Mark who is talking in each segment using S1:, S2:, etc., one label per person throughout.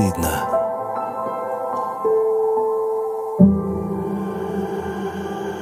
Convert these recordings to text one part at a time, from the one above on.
S1: стыдно.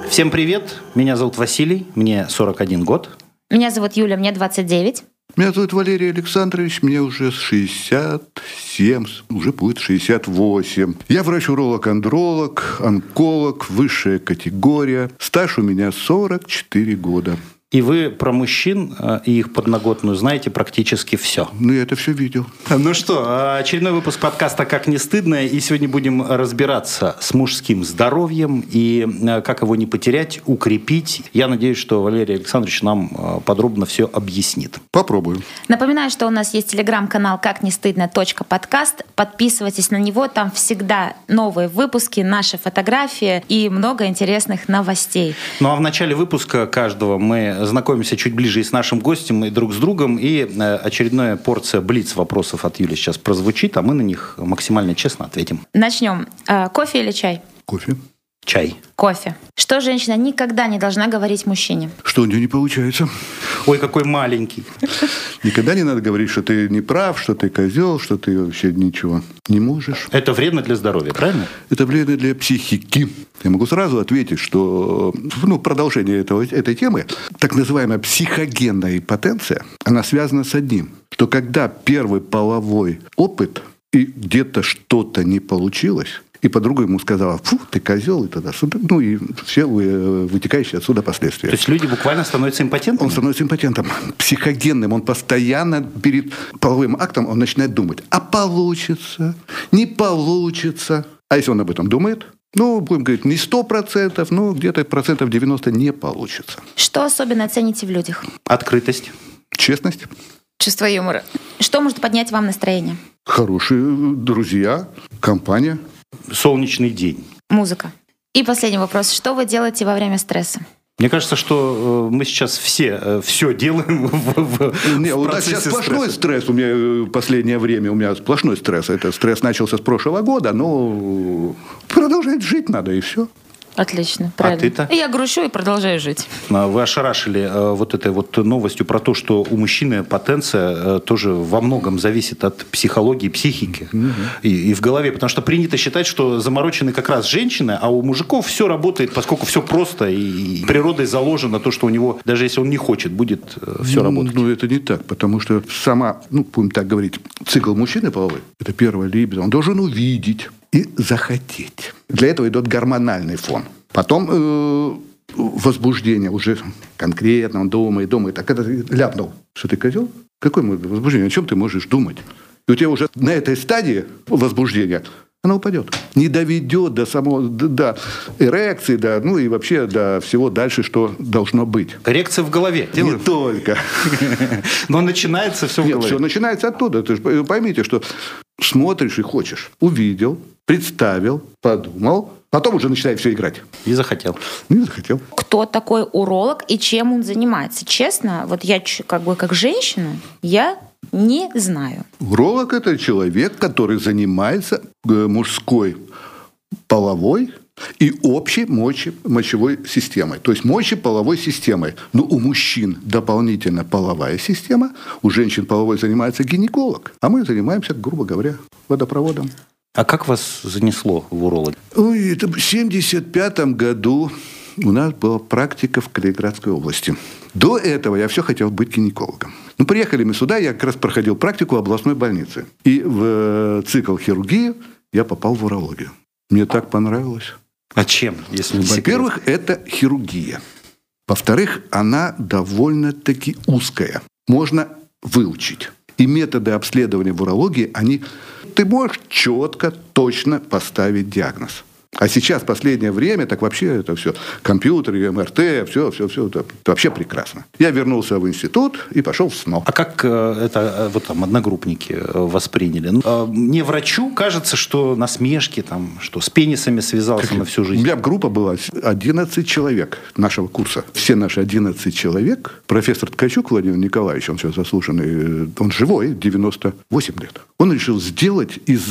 S2: Всем привет, меня зовут Василий, мне 41 год.
S3: Меня зовут Юля, мне 29.
S4: Меня зовут Валерий Александрович, мне уже 67, уже будет 68. Я врач-уролог-андролог, онколог, высшая категория. Стаж у меня 44 года.
S2: И вы про мужчин э, и их подноготную знаете практически все.
S4: Ну, я это все видел.
S2: Ну что, э, очередной выпуск подкаста «Как не стыдно». И сегодня будем разбираться с мужским здоровьем и э, как его не потерять, укрепить. Я надеюсь, что Валерий Александрович нам подробно все объяснит.
S4: Попробую.
S3: Напоминаю, что у нас есть телеграм-канал «Как не стыдно. подкаст». Подписывайтесь на него, там всегда новые выпуски, наши фотографии и много интересных новостей.
S2: Ну а в начале выпуска каждого мы знакомимся чуть ближе и с нашим гостем, и друг с другом. И э, очередная порция блиц вопросов от Юли сейчас прозвучит, а мы на них максимально честно ответим.
S3: Начнем. Э, кофе или чай?
S4: Кофе.
S2: Чай.
S3: Кофе. Что женщина никогда не должна говорить мужчине?
S4: Что у нее не получается.
S2: Ой, какой маленький.
S4: Никогда не надо говорить, что ты не прав, что ты козел, что ты вообще ничего не можешь.
S2: Это вредно для здоровья, правильно?
S4: Это вредно для психики. Я могу сразу ответить, что ну, продолжение этого, этой темы, так называемая психогенная потенция, она связана с одним, что когда первый половой опыт и где-то что-то не получилось, и подруга ему сказала, фу, ты козел, и тогда сюда. Ну, и все вытекающие отсюда последствия.
S2: То есть люди буквально становятся импотентами?
S4: Он становится импотентом, психогенным. Он постоянно перед половым актом он начинает думать, а получится, не получится. А если он об этом думает, ну, будем говорить, не сто процентов, но где-то процентов 90 не получится.
S3: Что особенно цените в людях?
S2: Открытость.
S4: Честность.
S3: Чувство юмора. Что может поднять вам настроение?
S4: Хорошие друзья, компания –
S2: солнечный день.
S3: Музыка. И последний вопрос. Что вы делаете во время стресса?
S2: Мне кажется, что э, мы сейчас все э, все делаем в, в,
S4: Не, в вот сейчас сплошной стресс у меня э, последнее время, у меня сплошной стресс. Это стресс начался с прошлого года, но продолжать жить надо и все.
S3: Отлично, а правильно. А ты-то? Я грущу и продолжаю жить.
S2: А вы ошарашили э, вот этой вот новостью про то, что у мужчины потенция э, тоже во многом зависит от психологии, психики угу. и, и в голове. Потому что принято считать, что заморочены как раз женщины, а у мужиков все работает, поскольку все просто и природой заложено то, что у него, даже если он не хочет, будет э, все работать.
S4: Ну, это не так, потому что сама, ну, будем так говорить, цикл мужчины половой, это первая либидо, он должен увидеть и захотеть. Для этого идет гормональный фон. Потом э, возбуждение уже конкретно, он думает, думает. Так это ляпнул. Что ты козел? Какое возбуждение? О чем ты можешь думать? И у тебя уже на этой стадии возбуждения она упадет. Не доведет до самого, до, до эрекции, до, ну и вообще до всего дальше, что должно быть.
S2: Эрекция в голове.
S4: Не только.
S2: Но начинается все в голове.
S4: все начинается оттуда. Ты же поймите, что смотришь и хочешь. Увидел, представил, подумал, потом уже начинает все играть.
S2: И захотел.
S4: Не захотел.
S3: Кто такой уролог и чем он занимается? Честно, вот я как бы как женщина, я не знаю.
S4: Уролог – это человек, который занимается э, мужской половой и общей мочи, мочевой системой. То есть мочеполовой системой. Но у мужчин дополнительно половая система, у женщин половой занимается гинеколог, а мы занимаемся, грубо говоря, водопроводом.
S2: А как вас занесло в уролог?
S4: Ой, это в 1975 году у нас была практика в Калининградской области. До этого я все хотел быть гинекологом. Ну, приехали мы сюда, я как раз проходил практику в областной больнице. И в э, цикл хирургии я попал в урологию. Мне так понравилось.
S2: А чем, если не
S4: Во-первых, это хирургия. Во-вторых, она довольно-таки узкая. Можно выучить. И методы обследования в урологии, они ты можешь четко, точно поставить диагноз. А сейчас, в последнее время, так вообще это все, компьютеры, МРТ, все, все, все, это, это вообще прекрасно. Я вернулся в институт и пошел в СНО.
S2: А как э, это э, вот там одногруппники э, восприняли? Ну, мне врачу кажется, что насмешки, там, что с пенисами связался как, на всю жизнь.
S4: У меня группа была 11 человек нашего курса. Все наши 11 человек. Профессор Ткачук Владимир Николаевич, он сейчас заслуженный, он живой, 98 лет. Он решил сделать из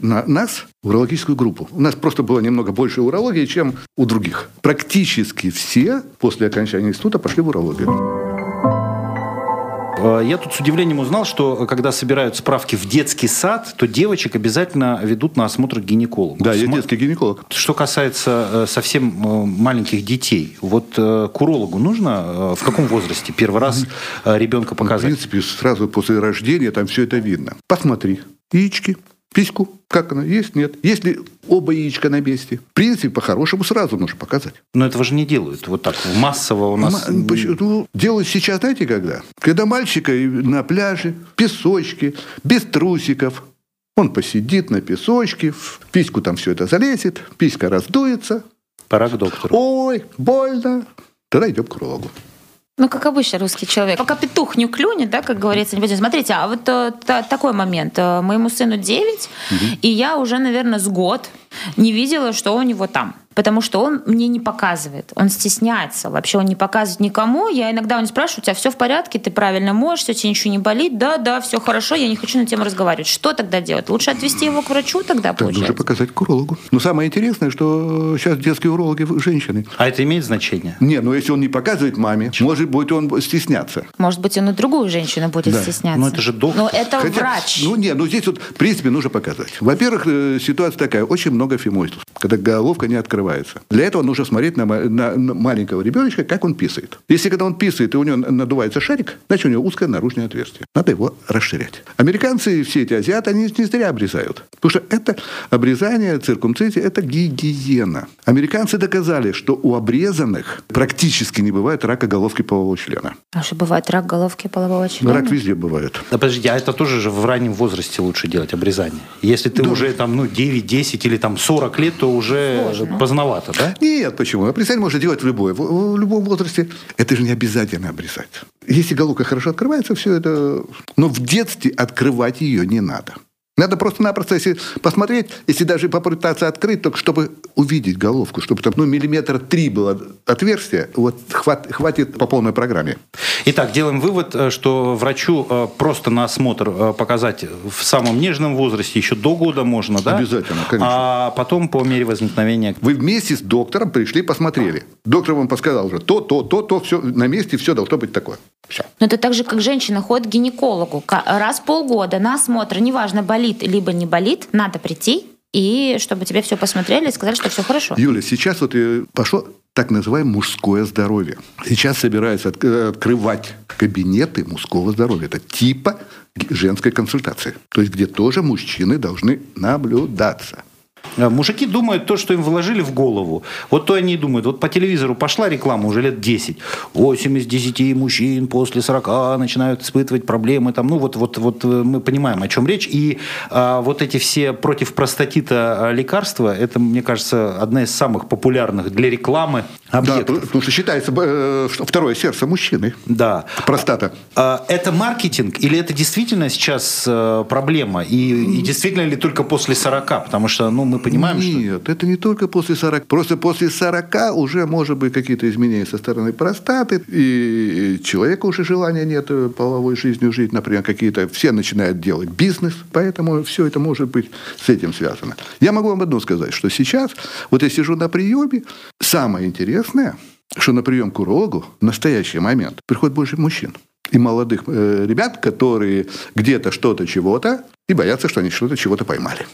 S4: на, нас урологическую группу. У нас просто было немного больше урологии, чем у других. Практически все после окончания института пошли в урологию.
S2: Э, я тут с удивлением узнал, что когда собирают справки в детский сад, то девочек обязательно ведут на осмотр к гинекологу.
S4: Да, я детский гинеколог.
S2: Что касается э, совсем э, маленьких детей, вот к урологу нужно в каком возрасте первый раз ребенка показать?
S4: В принципе, сразу после рождения там все это видно. Посмотри, яички, письку, как она, есть, нет. Если оба яичка на месте, в принципе, по-хорошему сразу нужно показать.
S2: Но этого же не делают вот так массово у нас.
S4: М- ну, делают сейчас, знаете, когда? Когда мальчика на пляже, в песочке, без трусиков, он посидит на песочке, в письку там все это залезет, писька раздуется.
S2: Пора к доктору.
S4: Ой, больно. Тогда идем к урологу.
S3: Ну, как обычно, русский человек. Пока петух не клюнет, да, как говорится, не пойдет. Смотрите, а вот э, та, такой момент. Э, моему сыну 9, угу. и я уже, наверное, с год не видела, что у него там потому что он мне не показывает, он стесняется, вообще он не показывает никому. Я иногда у него спрашиваю, у тебя все в порядке, ты правильно можешь, все, тебе ничего не болит, да, да, все хорошо, я не хочу на тему разговаривать. Что тогда делать? Лучше отвезти его к врачу тогда,
S4: так, получается? Лучше показать к урологу. Но самое интересное, что сейчас детские урологи женщины.
S2: А это имеет значение?
S4: Не, ну если он не показывает маме, Почему? может быть, он стесняться.
S3: Может быть, он и другую женщину будет да. стесняться.
S2: Но это же доктор.
S3: Но это Хотя, врач.
S4: Ну нет, ну здесь вот, в принципе, нужно показать. Во-первых, э, ситуация такая, очень много фимоидов, когда головка не открывается. Для этого нужно смотреть на, на, на маленького ребеночка, как он писает. Если когда он писает, и у него надувается шарик, значит, у него узкое наружное отверстие. Надо его расширять. Американцы, все эти азиаты, они не зря обрезают. Потому что это обрезание, циркумцизия, это гигиена. Американцы доказали, что у обрезанных практически не бывает рака головки полового члена.
S3: А что бывает рак головки полового члена?
S4: Рак везде бывает.
S2: Да подождите, а это тоже же в раннем возрасте лучше делать обрезание? Если ты да. уже там, ну, 9, 10 или там 40 лет, то уже Сложно. Поздновато, да?
S4: Нет, почему? Обрезание можно делать в, любой, в, в любом возрасте. Это же не обязательно обрезать. Если головка хорошо открывается, все это... Но в детстве открывать ее не надо. Надо просто-напросто, если посмотреть, если даже попытаться открыть, только чтобы увидеть головку, чтобы там ну, миллиметр три было отверстие, вот хват, хватит по полной программе.
S2: Итак, делаем вывод, э, что врачу э, просто на осмотр э, показать в самом нежном возрасте, еще до года можно, да?
S4: Обязательно, конечно.
S2: А потом по мере возникновения...
S4: Вы вместе с доктором пришли, посмотрели. Доктор вам подсказал уже то, то, то, то, все на месте, все должно быть такое. Все.
S3: Но это так же, как женщина ходит к гинекологу. Раз в полгода на осмотр, неважно, болит либо не болит, надо прийти и чтобы тебе все посмотрели и сказали, что все хорошо.
S4: Юля, сейчас вот пошло так называемое мужское здоровье. Сейчас собираются открывать кабинеты мужского здоровья. Это типа женской консультации. То есть, где тоже мужчины должны наблюдаться.
S2: Э, мужики думают то, что им вложили в голову. Вот то они и думают. Вот по телевизору пошла реклама уже лет 10. 8 из 10 мужчин после 40 начинают испытывать проблемы. Там, ну вот, вот, вот э, мы понимаем, о чем речь. И а, вот эти все против простатита лекарства, это, мне кажется, одна из самых популярных для рекламы объектов.
S4: Да, потому что считается э, второе сердце мужчины.
S2: Да.
S4: Простата.
S2: А, это маркетинг или это действительно сейчас проблема? И, и действительно ли только после 40? Потому что ну, мы понимаем,
S4: Нет,
S2: что...
S4: это не только после 40. Просто после 40 уже может быть какие-то изменения со стороны простаты, и человека уже желания нет половой жизнью жить, например, какие-то... Все начинают делать бизнес, поэтому все это может быть с этим связано. Я могу вам одно сказать, что сейчас, вот я сижу на приеме, самое интересное, что на прием к урологу в настоящий момент приходит больше мужчин и молодых э, ребят, которые где-то что-то чего-то и боятся, что они что-то чего-то поймали.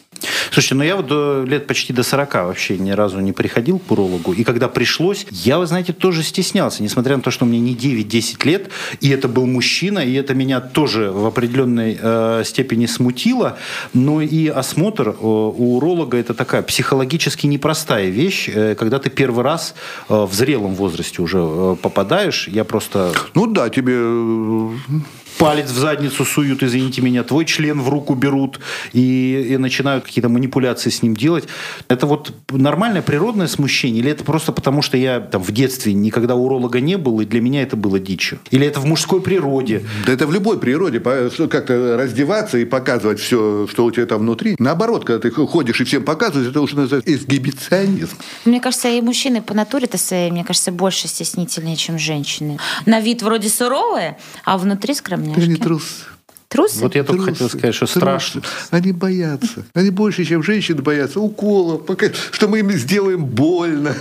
S2: Слушайте, ну я вот до, лет почти до 40 вообще ни разу не приходил к урологу. И когда пришлось, я, вы знаете, тоже стеснялся. Несмотря на то, что мне не 9-10 лет, и это был мужчина, и это меня тоже в определенной э, степени смутило. Но и осмотр э, у уролога это такая психологически непростая вещь, э, когда ты первый раз э, в зрелом возрасте уже э, попадаешь. Я просто...
S4: Ну да, тебе э,
S2: палец в задницу суют, извините меня, твой член в руку берут и, и начинают какие-то манипуляции с ним делать. Это вот нормальное природное смущение? Или это просто потому, что я там в детстве никогда уролога не был, и для меня это было дичью? Или это в мужской природе?
S4: Да это в любой природе. Как-то раздеваться и показывать все, что у тебя там внутри. Наоборот, когда ты ходишь и всем показываешь, это уже называется эксгибиционизм.
S3: Мне кажется, и мужчины по натуре-то своей, мне кажется, больше стеснительнее, чем женщины. На вид вроде суровые, а внутри скромнее
S4: немножко. Они трусы.
S3: Трусы?
S2: Вот я только трусы, хотел сказать, что трусы. страшно.
S4: Они боятся. Они больше, чем женщины боятся уколов, пока, что мы им сделаем больно.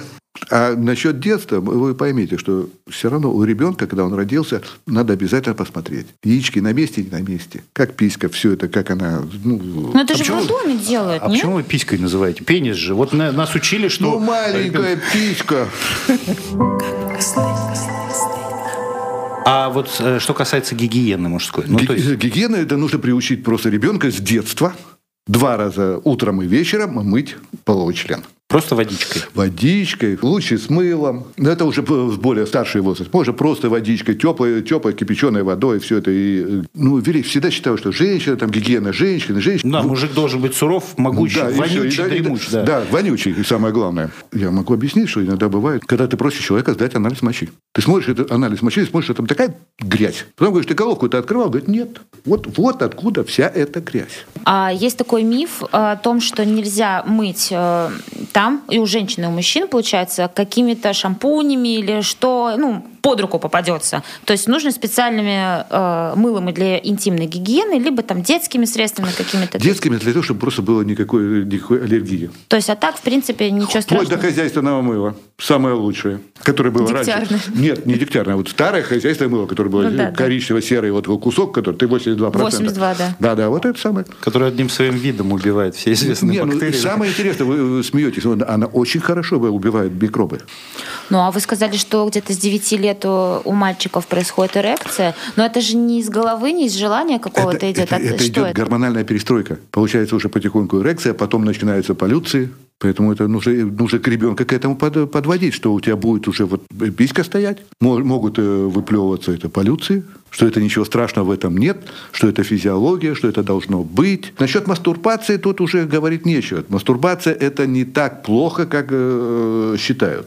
S4: А насчет детства, вы поймите, что все равно у ребенка, когда он родился, надо обязательно посмотреть. Яички на месте, не на месте. Как писька, все это, как она... Ну,
S3: Ну это же в роддоме делают,
S2: А
S3: нет?
S2: почему вы писькой называете? Пенис же. Вот на- нас учили, что...
S4: ну маленькая писька.
S2: А вот э, что касается гигиены мужской. Ну,
S4: Ги-
S2: то есть,
S4: Гигиена это нужно приучить просто ребенка с детства. Два раза утром и вечером мыть половой член.
S2: Просто водичкой.
S4: Водичкой, лучше с мылом. Но это уже более старший возраст. Можно просто водичкой, теплой, теплой кипяченой водой, все это. И, э, ну, Велик всегда считаю, что женщина, там, гигиена женщины, женщина.
S2: Да, мужик должен быть суров, могучий,
S4: Да,
S2: вонючий,
S4: и да, и
S2: дремуч.
S4: да,
S2: Да.
S4: да, вонючий, и самое главное. Я могу объяснить, что иногда бывает, когда ты просишь человека сдать анализ мочи. Ты смотришь этот анализ мочи, и смотришь, что там такая грязь. Потом говоришь, ты головку это открывал? Говорит, нет. Вот, вот откуда вся эта грязь.
S3: А есть такой миф о том, что нельзя мыть э, там, и у женщин, и у мужчин, получается, какими-то шампунями или что, ну, под руку попадется. То есть нужно специальными э, мылами для интимной гигиены, либо там детскими средствами какими-то.
S4: Детскими для того, чтобы просто было никакой, никакой аллергии.
S3: То есть, а так, в принципе, ничего
S4: Вплоть до
S3: страшного.
S4: хозяйственного мыла. Самое лучшее. Которое было
S3: Дегтярное.
S4: раньше. Нет, не дегтярное. Вот старое хозяйственное мыло, которое было
S3: Ну да, да.
S4: коричнево-серый вот кусок, который ты 82%.
S3: 82, да.
S4: Да, да, вот это самое.
S2: Который одним своим видом убивает все известные
S4: Не, ну, и
S2: бактерии.
S4: самое интересное, вы, вы смеетесь, она очень хорошо убивает микробы.
S3: Ну, а вы сказали, что где-то с 9 лет у, у мальчиков происходит эрекция. Но это же не из головы, не из желания какого-то
S4: это,
S3: идет.
S4: это-
S3: а
S4: это идет
S3: это?
S4: гормональная перестройка. Получается уже потихоньку эрекция, потом начинаются полюции. Поэтому это нужно, нужно к ребенка к этому под- подводить, что у тебя будет уже вот писька стоять, мо- могут э, выплевываться это полюции, что это ничего страшного в этом нет, что это физиология, что это должно быть. Насчет мастурбации тут уже говорить нечего. Мастурбация это не так плохо, как э, считают.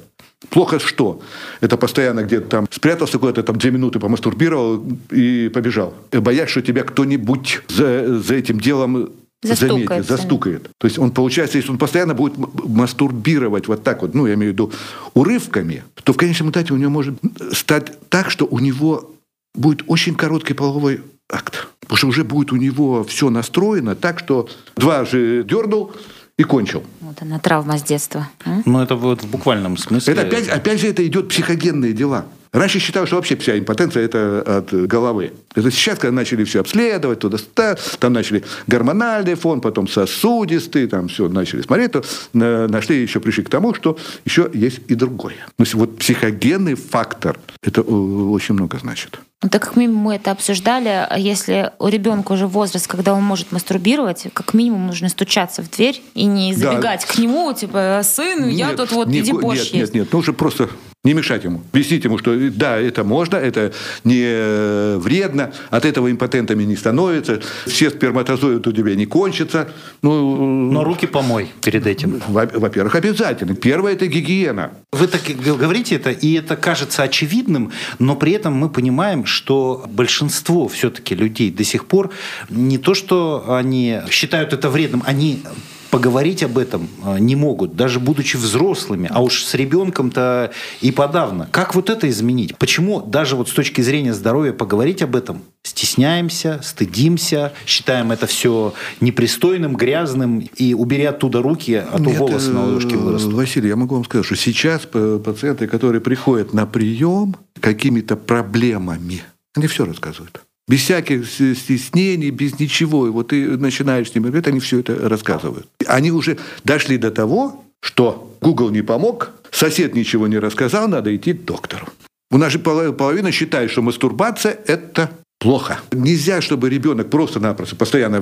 S4: Плохо что? Это постоянно где-то там спрятался куда-то, там две минуты помастурбировал и побежал. Боясь, что тебя кто-нибудь за, за этим делом заметит, застукает. То есть он, получается, если он постоянно будет мастурбировать вот так вот, ну, я имею в виду, урывками, то в конечном итоге у него может стать так, что у него будет очень короткий половой акт. Потому что уже будет у него все настроено так, что дважды дернул и кончил.
S3: Вот она, травма с детства. м?
S2: Ну, это вот в буквальном смысле.
S4: Это опять, опять же это идет психогенные дела. Раньше считалось, что вообще вся импотенция это от головы. Это сейчас, когда начали все обследовать, туда, ста- там начали гормональный фон, потом сосудистый, там все начали смотреть, то на- нашли еще пришли к тому, что еще есть и другое. То есть вот психогенный фактор, это э, очень много значит.
S3: Ну, так как минимум мы это обсуждали, а если у ребенка уже возраст, когда он может мастурбировать, как минимум нужно стучаться в дверь и не
S4: Да.
S3: забегать к нему, типа, сын, я
S4: Нет,
S3: тут вот иди борщ
S4: Нет, нет, нет, нужно просто не мешать ему. Объяснить ему, что э, да, это можно, это не э, вредно, от этого импотентами не становится, все сперматозоиды у тебя не кончатся. Ну,
S2: Но руки помой перед этим.
S4: во- во-первых, обязательно. Первое – это гигиена.
S2: Вы так говорите это, и это кажется очевидным, но при этом мы понимаем, что большинство все-таки людей до сих пор не то, что они считают это вредным, они поговорить об этом э, не могут, даже будучи взрослыми, а уж с ребенком-то и подавно. Как вот это изменить? Почему даже вот с точки зрения здоровья поговорить об этом стесняемся, стыдимся, считаем это все непристойным, грязным, и убери оттуда руки, а то
S4: Нет,
S2: волосы на
S4: э,
S2: ладошке вырастут.
S4: Василий, я могу вам сказать, что сейчас пациенты, которые приходят на прием какими-то проблемами, они все рассказывают. Без всяких стеснений, без ничего. И вот ты начинаешь с ними говорить, они все это рассказывают. Они уже дошли до того, что Google не помог, сосед ничего не рассказал, надо идти к доктору. У нас же поло- половина считает, что мастурбация – это плохо. Нельзя, чтобы ребенок просто-напросто постоянно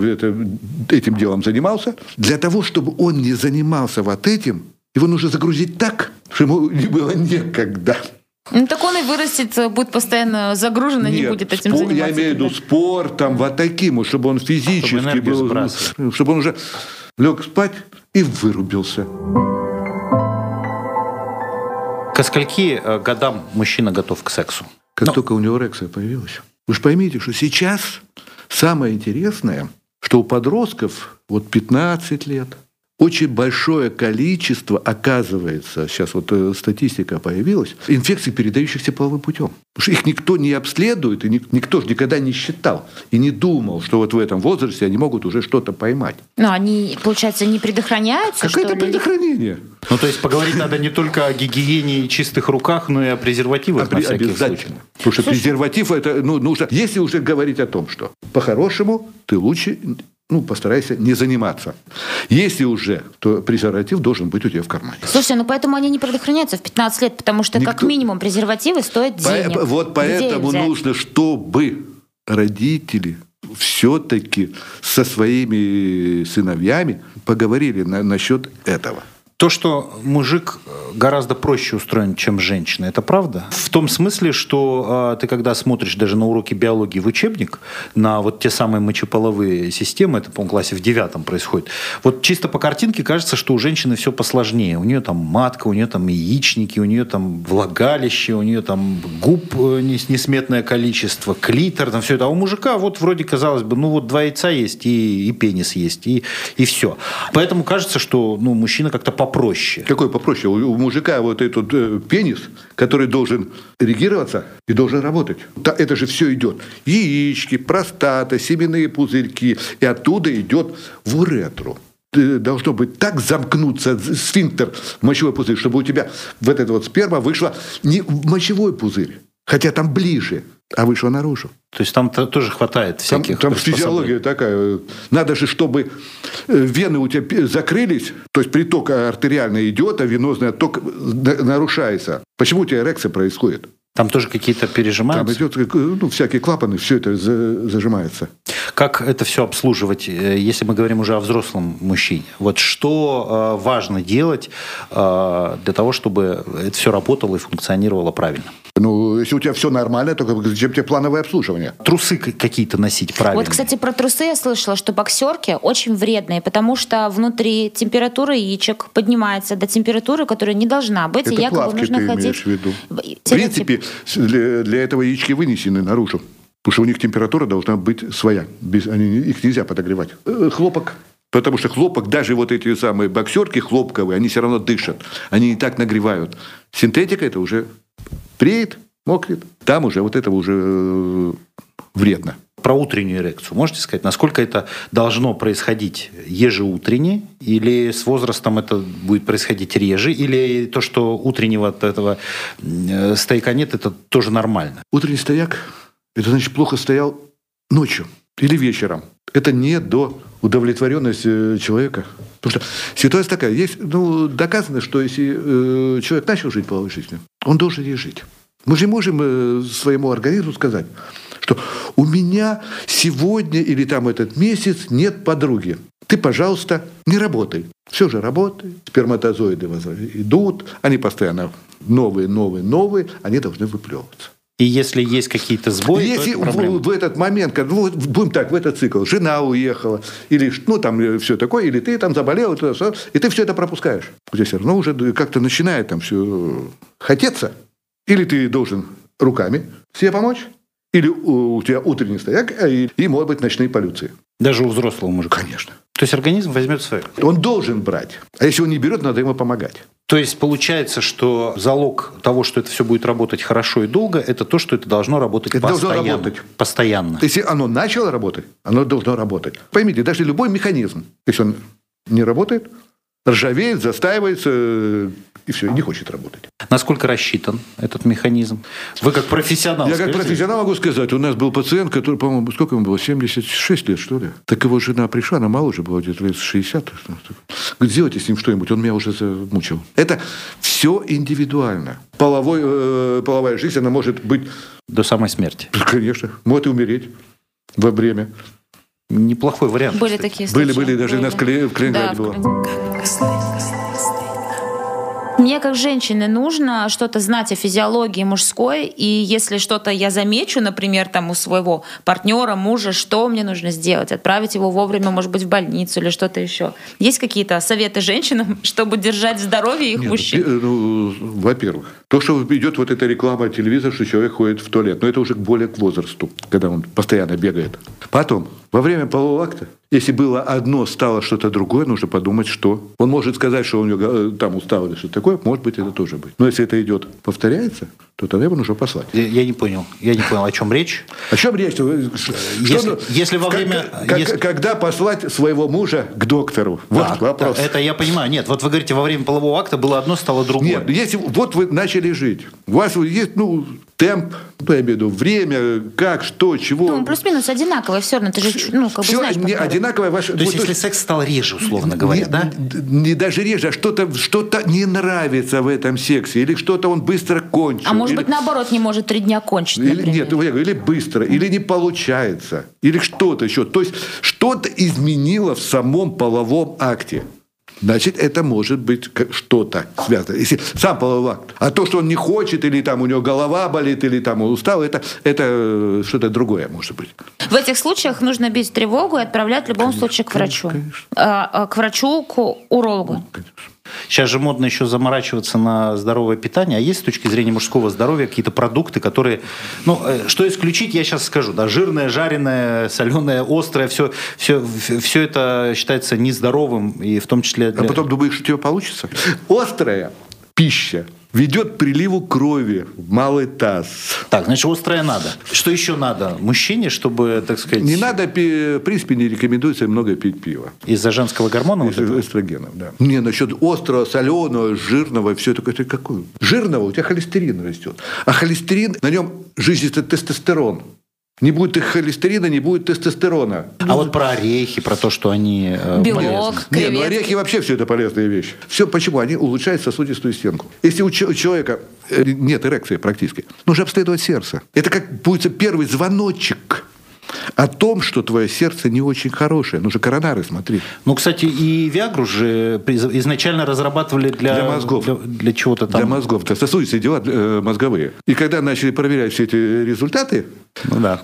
S4: этим делом занимался. Для того, чтобы он не занимался вот этим, его нужно загрузить так, чтобы ему не было некогда.
S3: Ну, так он и вырастет, э, будет постоянно загружен и не
S4: Нет,
S3: будет этим
S4: спор-
S3: заниматься.
S4: Я имею в виду спорт, там, вот таким, чтобы он физически
S2: энергию
S4: был,
S2: сбрасывал.
S4: чтобы он уже лег спать и вырубился.
S2: Ко скольки э, годам мужчина готов к сексу?
S4: Как
S2: Ну.
S4: только у него эрекция появилась. Вы же поймите, что сейчас самое интересное, что у подростков вот 15 лет, очень большое количество, оказывается, сейчас вот э, статистика появилась, инфекций, передающихся половым путем. Потому что их никто не обследует, и никто же никогда не считал и не думал, что вот в этом возрасте они могут уже что-то поймать.
S3: Но они, получается, не предохраняются,
S4: Какое это предохранение?
S2: Ну, то есть поговорить надо не только о гигиене и чистых руках, но и о презервативах
S4: а, на всякий случай. Потому что Слушай, презерватив это, ну, нужно, если уже говорить о том, что по-хорошему ты лучше ну, постарайся не заниматься. Если уже, то презерватив должен быть у тебя в кармане.
S3: Слушай, ну поэтому они не предохраняются в 15 лет, потому что Никто... как минимум презервативы стоят денег.
S4: По, вот поэтому нужно, чтобы родители все-таки со своими сыновьями поговорили на, насчет этого.
S2: То, что мужик э, гораздо проще устроен, чем женщина, это правда? В том смысле, что э, ты когда смотришь даже на уроки биологии в учебник, на вот те самые мочеполовые системы, это, по-моему, классе в девятом происходит, вот чисто по картинке кажется, что у женщины все посложнее. У нее там матка, у нее там яичники, у нее там влагалище, у нее там губ э, несметное количество, клитор, там все это. А у мужика вот вроде казалось бы, ну вот два яйца есть и, и пенис есть, и, и все. Поэтому кажется, что ну, мужчина как-то попроще.
S4: Какой попроще? У, у мужика вот этот э, пенис, который должен регироваться и должен работать. Да, это же все идет. Яички, простата, семенные пузырьки. И оттуда идет в уретру должно быть так замкнуться сфинктер мочевой пузырь, чтобы у тебя в этот вот сперма вышла не в мочевой пузырь, хотя там ближе, а вышла наружу.
S2: То есть там -то тоже хватает всяких...
S4: Там, там физиология такая. Надо же, чтобы э, вены у тебя закрылись, то есть приток артериальный идет, а венозный отток нарушается. Почему у тебя эрекция происходит?
S2: Там тоже какие-то пережимаются?
S4: Там идет, ну, всякие клапаны, все это зажимается.
S2: Как это все обслуживать, э, если мы говорим уже о взрослом мужчине? Вот что э, важно делать э, для того, чтобы это все работало и функционировало правильно?
S4: Ну, если у тебя все нормально, то зачем тебе плановое обслуживание?
S2: Трусы какие-то носить правильно.
S3: Вот, кстати, про трусы я слышала, что боксерки очень вредные, потому что внутри температура яичек поднимается до температуры, которая не должна быть,
S4: Это
S3: и якобы
S4: плавки
S3: нужно
S4: ты
S3: ходить...
S4: имеешь в виду. В принципе, для, для этого яички вынесены наружу. Потому что у них температура должна быть своя. Без, они, их нельзя подогревать. Э, хлопок. Потому что хлопок, даже вот эти самые боксерки хлопковые, они все равно дышат. Они не так нагревают. Синтетика это уже преет, мокнет. Там уже вот это уже э, вредно.
S2: Про утреннюю эрекцию можете сказать, насколько это должно происходить ежеутренне, или с возрастом это будет происходить реже, или то, что утреннего от этого э, стояка нет, это тоже нормально?
S4: Утренний стояк, это значит плохо стоял ночью или вечером. Это не до удовлетворенности э, человека. Потому что ситуация такая. Есть, ну, доказано, что если э, человек начал жить половой жизнью, он должен ей жить. Мы же можем э, своему организму сказать, что у меня сегодня или там этот месяц нет подруги. Ты, пожалуйста, не работай. Все же работает. Сперматозоиды идут, они постоянно новые, новые, новые, они должны выплевываться.
S2: И если есть какие-то сбои,
S4: если то в, в этот момент, как, ну, будем так, в этот цикл, жена уехала, или ну там э, все такое, или ты там заболел, и ты все это пропускаешь. У тебя все равно уже как-то начинает там все хотеться. Или ты должен руками себе помочь, или у тебя утренний стояк, а и, и может быть ночные полюции.
S2: Даже у взрослого мужика?
S4: Конечно.
S2: То есть организм возьмет свое?
S4: Он должен брать. А если он не берет, надо ему помогать.
S2: То есть получается, что залог того, что это все будет работать хорошо и долго, это то, что это должно работать
S4: это
S2: постоянно.
S4: Должно работать.
S2: Постоянно.
S4: Если оно начало работать, оно должно работать. Поймите, даже любой механизм, если он не работает, ржавеет, застаивается, и все, и не хочет работать.
S2: Насколько рассчитан этот механизм? Вы как профессионал.
S4: Я скажите? как профессионал могу сказать. У нас был пациент, который, по-моему, сколько ему было? 76 лет, что ли? Так его жена пришла, она мало уже была, где-то лет 60. Говорит, сделайте с ним что-нибудь, он меня уже замучил. Это все индивидуально. Половой, э, половая жизнь, она может быть...
S2: До самой смерти.
S4: Конечно. Может и умереть во время.
S2: Неплохой вариант.
S3: Были кстати. такие случаи.
S4: Были, были, даже были. у нас в Калининграде да, было.
S3: Мне как женщине нужно что-то знать о физиологии мужской, и если что-то я замечу, например, там у своего партнера, мужа, что мне нужно сделать? Отправить его вовремя, может быть, в больницу или что-то еще? Есть какие-то советы женщинам, чтобы держать здоровье их Нет, ну, мужчин?
S4: Ну, во-первых, То, что идет вот эта реклама телевизора, что человек ходит в туалет. Но это уже более к возрасту, когда он постоянно бегает. Потом, во время полового акта, если было одно, стало что-то другое, нужно подумать, что. Он может сказать, что у него э, там устал или что-то такое, может быть, это тоже быть. Но если это идет, повторяется, то тогда его нужно послать.
S2: Я, я не понял. Я не понял, о чем речь.
S4: О чем речь?
S2: Если, что, если во время...
S4: Как,
S2: если...
S4: Когда послать своего мужа к доктору? Вот
S2: да,
S4: вопрос.
S2: Это я понимаю. Нет, вот вы говорите, во время полового акта было одно, стало другое.
S4: Нет, если вот вы начали жить, у вас есть, ну, темп, ну, я имею в виду, время, как, что, чего.
S3: Ну, плюс-минус одинаковое, все равно, ты же, ну, как
S4: все
S3: бы знаешь.
S4: Не, одинаковое ваше...
S2: То есть, вот, если то, секс стал реже, условно говоря,
S4: не,
S2: да?
S4: Не даже реже, а что-то что не нравится в этом сексе, или что-то он быстро кончил.
S3: А может
S4: или...
S3: быть, наоборот, не может три дня кончить,
S4: или,
S3: например.
S4: Нет, я говорю, или быстро, или не получается, или что-то еще. То есть, что-то изменило в самом половом акте. Значит, это может быть что-то связано. Если сам половой акт. А то, что он не хочет, или там у него голова болит, или там он устал, это, это что-то другое может быть.
S3: В этих случаях нужно бить тревогу и отправлять в любом конечно, случае к врачу. Конечно. А, к врачу, к урологу. Конечно.
S2: Сейчас же модно еще заморачиваться на здоровое питание. А есть с точки зрения мужского здоровья какие-то продукты, которые... Ну, э, что исключить, я сейчас скажу. Да, жирное, жареное, соленое, острое, все, все, все это считается нездоровым, и в том числе...
S4: Для... А потом думаешь, что у тебя получится? Острая пища ведет к приливу крови в малый таз.
S2: Так, значит, острое надо. Что еще надо мужчине, чтобы, так сказать...
S4: Не надо, в принципе, не рекомендуется много пить пива.
S2: Из-за женского гормона?
S4: Из-за вот эстрогенов, да. Не, насчет острого, соленого, жирного, все такое. Это какое? Жирного у тебя холестерин растет. А холестерин, на нем жизненный тестостерон. Не будет их холестерина, не будет тестостерона.
S2: А вот про орехи, про то, что они
S3: э, Белок,
S4: полезны. Нет, ну орехи вообще все это полезные вещи. Все почему? Они улучшают сосудистую стенку. Если у человека э, нет эрекции практически, нужно обследовать сердце. Это как будет первый звоночек о том, что твое сердце не очень хорошее. Ну же коронары смотри.
S2: Ну, кстати, и Виагру же изначально разрабатывали для,
S4: для мозгов.
S2: Для, для чего-то там.
S4: Для мозгов. Это сосудистые дела э, мозговые. И когда начали проверять все эти результаты...
S2: Ну да.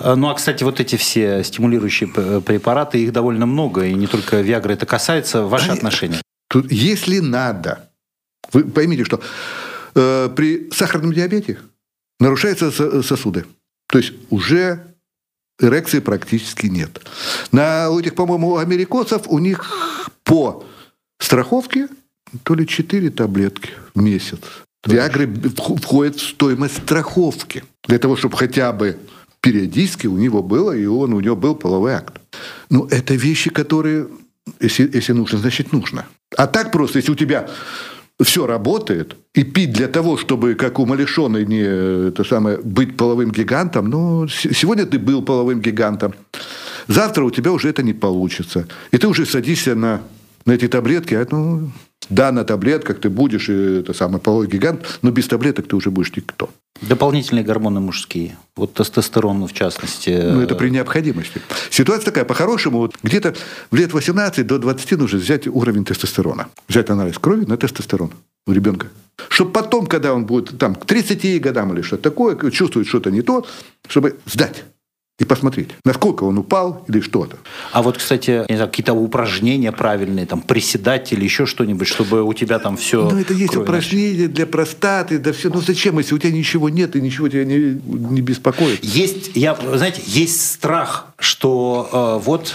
S2: А, ну, а, кстати, вот эти все стимулирующие препараты, их довольно много, и не только Виагры это касается. Ваши Они... отношения?
S4: Тут, если надо, вы поймите, что э, при сахарном диабете нарушаются сосуды. То есть уже эрекции практически нет. На у этих, по-моему, америкосов у них по страховке то ли 4 таблетки в месяц. Виагры входит в стоимость страховки. Для того, чтобы хотя бы периодически у него было, и он, у него был половой акт. Ну, это вещи, которые, если, если нужно, значит нужно. А так просто, если у тебя все работает, и пить для того, чтобы, как умалишенный, не это самое, быть половым гигантом, ну, сегодня ты был половым гигантом, завтра у тебя уже это не получится. И ты уже садишься на, на эти таблетки, а, ну, да, на таблетках ты будешь, это самый половой гигант, но без таблеток ты уже будешь никто.
S2: Дополнительные гормоны мужские. Вот тестостерон, в частности.
S4: Ну, это при необходимости. Ситуация такая, по-хорошему, вот где-то в лет 18 до 20 нужно взять уровень тестостерона. Взять анализ крови на тестостерон у ребенка. Чтобы потом, когда он будет там, к 30 годам или что-то такое, чувствует что-то не то, чтобы сдать и посмотреть, насколько он упал или что-то.
S2: А вот, кстати, какие-то упражнения правильные, там, приседать или еще что-нибудь, чтобы у тебя там все...
S4: Ну, это есть упражнения для простаты, да все. Ну, зачем, если у тебя ничего нет и ничего тебя не, не беспокоит?
S2: Есть, я, знаете, есть страх, что э, вот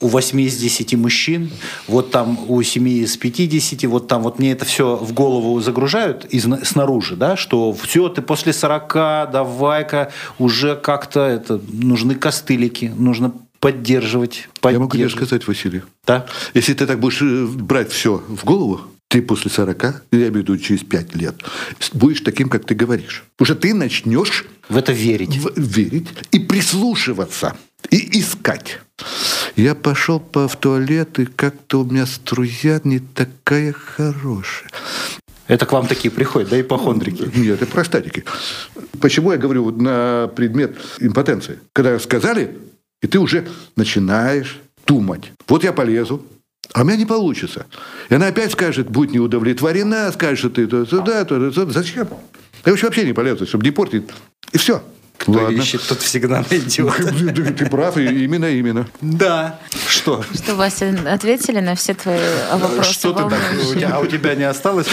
S2: у 8 из 10 мужчин, вот там у 7 из 50, вот там вот мне это все в голову загружают из, снаружи, да, что все, ты после 40, давай-ка уже как-то это, нужны костылики, нужно поддерживать, поддерживать.
S4: Я могу тебе сказать, Василий.
S2: Да?
S4: Если ты так будешь э, брать все в голову, ты после 40, я имею в виду через 5 лет, будешь таким, как ты говоришь. Уже ты начнешь
S2: в это верить.
S4: В, верить и прислушиваться, и искать. Я пошел по, в туалет, и как-то у меня струя не такая хорошая.
S2: Это к вам такие приходят, да, ипохондрики?
S4: Нет, это простатики. Почему я говорю на предмет импотенции? Когда сказали, и ты уже начинаешь думать. Вот я полезу, а у меня не получится. И она опять скажет, будь не удовлетворена, скажет, что ты туда, туда, туда. Зачем? Я вообще не полезу, чтобы не портить. И все.
S2: Кто Ладно. ищет, тот всегда найдет.
S4: Ты прав, именно, именно.
S2: Да. Что?
S3: Что, Вася, ответили на все твои вопросы?
S2: Что ты так? А у тебя не осталось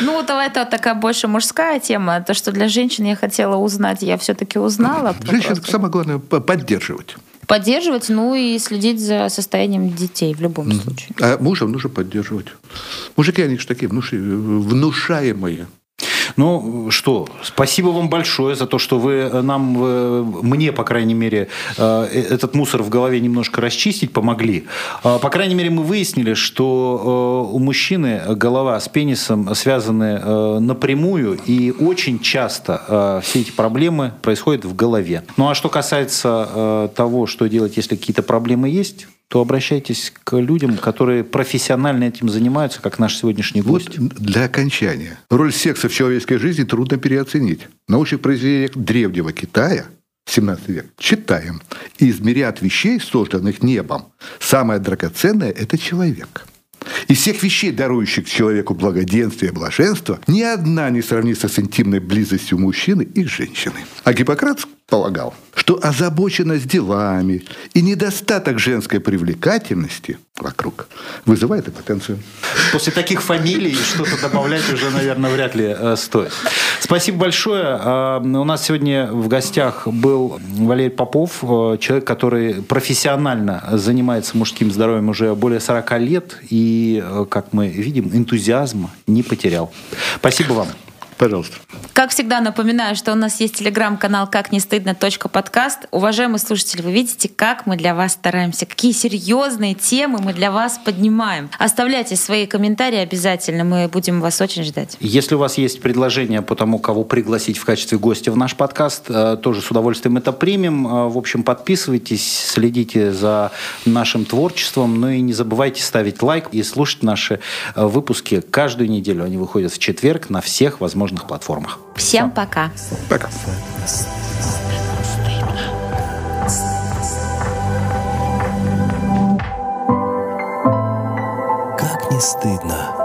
S3: Ну, давай это такая больше мужская тема. То, что для женщин я хотела узнать, я все-таки узнала.
S4: Женщин самое главное поддерживать.
S3: Поддерживать, ну и следить за состоянием детей в любом mm. случае.
S4: А мужа нужно поддерживать. Мужики, они же такие внушаемые.
S2: Ну что, спасибо вам большое за то, что вы э, нам, э, мне, по крайней мере, э, этот мусор в голове немножко расчистить помогли. По крайней мере, мы выяснили, что у мужчины голова с пенисом связаны напрямую, и очень часто все эти проблемы происходят в голове. Ну а что касается того, что делать, если какие-то проблемы есть, то обращайтесь к людям, которые профессионально этим занимаются, как наш сегодняшний гость.
S4: Вот для окончания. Роль секса в человеческой жизни трудно переоценить. В научных произведениях древнего Китая 17 век. Читаем. Из мириад вещей, созданных небом, самое драгоценное – это человек. Из всех вещей, дарующих человеку благоденствие и блаженство, ни одна не сравнится с интимной близостью мужчины и женщины. А Гиппократ полагал, что озабоченность делами и недостаток женской привлекательности вокруг вызывает импотенцию.
S2: После таких фамилий что-то добавлять уже, наверное, вряд ли э, стоит. Спасибо большое. А, у нас сегодня в гостях был Валерий Попов, э, человек, который профессионально занимается мужским здоровьем уже более 40 лет и, э, как мы видим, энтузиазма не потерял. Спасибо вам.
S4: Пожалуйста.
S3: Как всегда, напоминаю, что у нас есть телеграм-канал «Как не стыдно. подкаст». Уважаемые слушатели, вы видите, как мы для вас стараемся, какие серьезные темы мы для вас поднимаем. Оставляйте свои комментарии обязательно, мы будем вас очень ждать.
S2: Если у вас есть предложения по тому, кого пригласить в качестве гостя в наш подкаст, э, тоже с удовольствием это примем. Э, в общем, подписывайтесь, следите за нашим творчеством, ну и не забывайте ставить лайк и слушать наши э, выпуски каждую неделю. Они выходят в четверг на всех возможных возможных платформах.
S3: Всем пока.
S4: Пока.
S1: Как не стыдно.